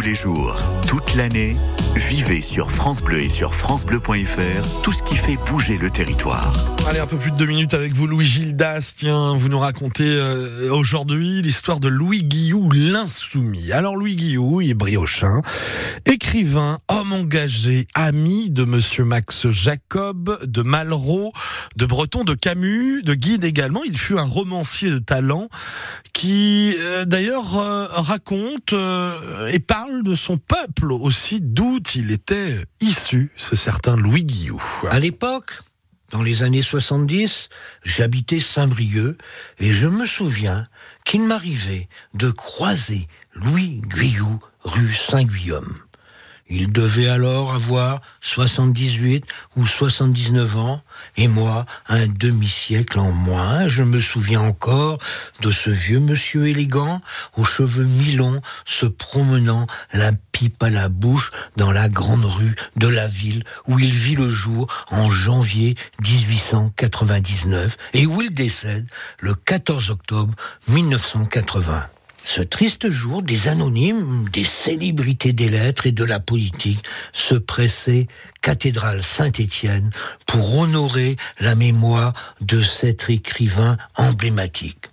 Tous les jours, toute l'année, vivez sur France Bleu et sur francebleu.fr tout ce qui fait bouger le territoire. Allez, un peu plus de deux minutes avec vous, Louis Gildas. Tiens, vous nous racontez euh, aujourd'hui l'histoire de Louis Guillou, l'insoumis. Alors, Louis Guillou, il est briochin, écrivain, homme engagé, ami de monsieur Max Jacob, de Malraux, de Breton, de Camus, de Guide également. Il fut un romancier de talent qui, euh, d'ailleurs, euh, raconte et parle de son peuple aussi, d'où il était issu, ce certain Louis Guillou. À l'époque, dans les années 70, j'habitais Saint-Brieuc et je me souviens qu'il m'arrivait de croiser Louis Guillou rue Saint-Guillaume. Il devait alors avoir 78 ou 79 ans, et moi, un demi-siècle en moins. Je me souviens encore de ce vieux monsieur élégant, aux cheveux mi-longs, se promenant la pipe à la bouche dans la grande rue de la ville où il vit le jour en janvier 1899 et où il décède le 14 octobre 1980. Ce triste jour, des anonymes, des célébrités des lettres et de la politique se pressaient cathédrale Saint-Étienne pour honorer la mémoire de cet écrivain emblématique.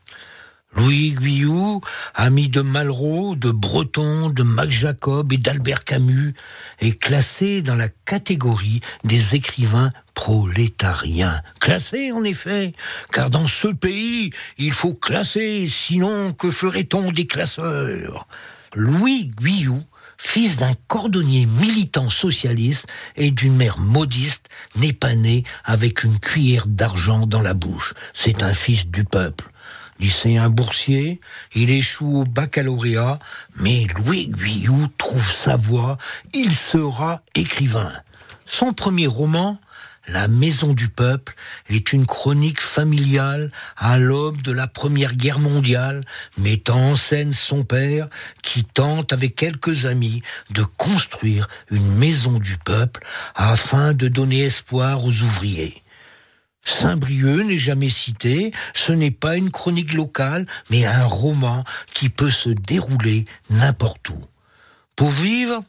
Louis Guillou, ami de Malraux, de Breton, de Max Jacob et d'Albert Camus, est classé dans la catégorie des écrivains prolétariens. Classé en effet, car dans ce pays, il faut classer, sinon que ferait-on des classeurs? Louis Guillou, fils d'un cordonnier militant socialiste et d'une mère modiste, n'est pas né avec une cuillère d'argent dans la bouche. C'est un fils du peuple lycéen boursier, il échoue au baccalauréat, mais Louis Guillou trouve sa voie, il sera écrivain. Son premier roman, La Maison du Peuple, est une chronique familiale à l'aube de la Première Guerre mondiale, mettant en scène son père qui tente avec quelques amis de construire une maison du peuple afin de donner espoir aux ouvriers. Saint-Brieuc n'est jamais cité, ce n'est pas une chronique locale, mais un roman qui peut se dérouler n'importe où. Pour vivre,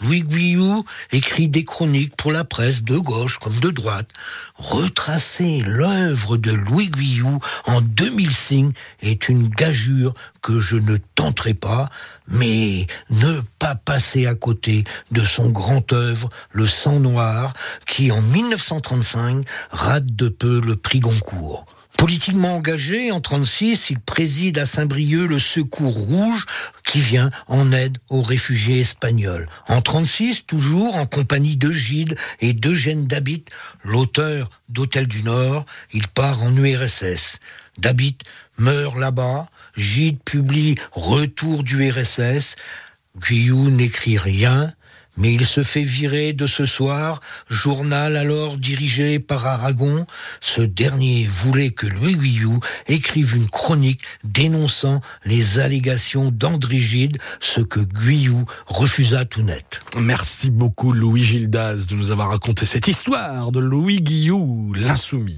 Louis Guillou écrit des chroniques pour la presse de gauche comme de droite. Retracer l'œuvre de Louis Guillou en 2005 est une gageure que je ne tenterai pas, mais ne pas passer à côté de son grand œuvre, Le sang noir, qui en 1935 rate de peu le prix Goncourt. Politiquement engagé, en 36, il préside à Saint-Brieuc le Secours Rouge qui vient en aide aux réfugiés espagnols. En 36, toujours en compagnie de Gilles et d'Eugène Dabit, l'auteur d'Hôtel du Nord, il part en URSS. Dabit meurt là-bas, Gilles publie Retour du RSS, Guyou n'écrit rien, mais il se fait virer de ce soir, journal alors dirigé par Aragon. Ce dernier voulait que Louis Guillou écrive une chronique dénonçant les allégations d'André Gide, ce que Guillou refusa tout net. Merci beaucoup Louis Gildas de nous avoir raconté cette histoire de Louis Guillou, l'insoumis.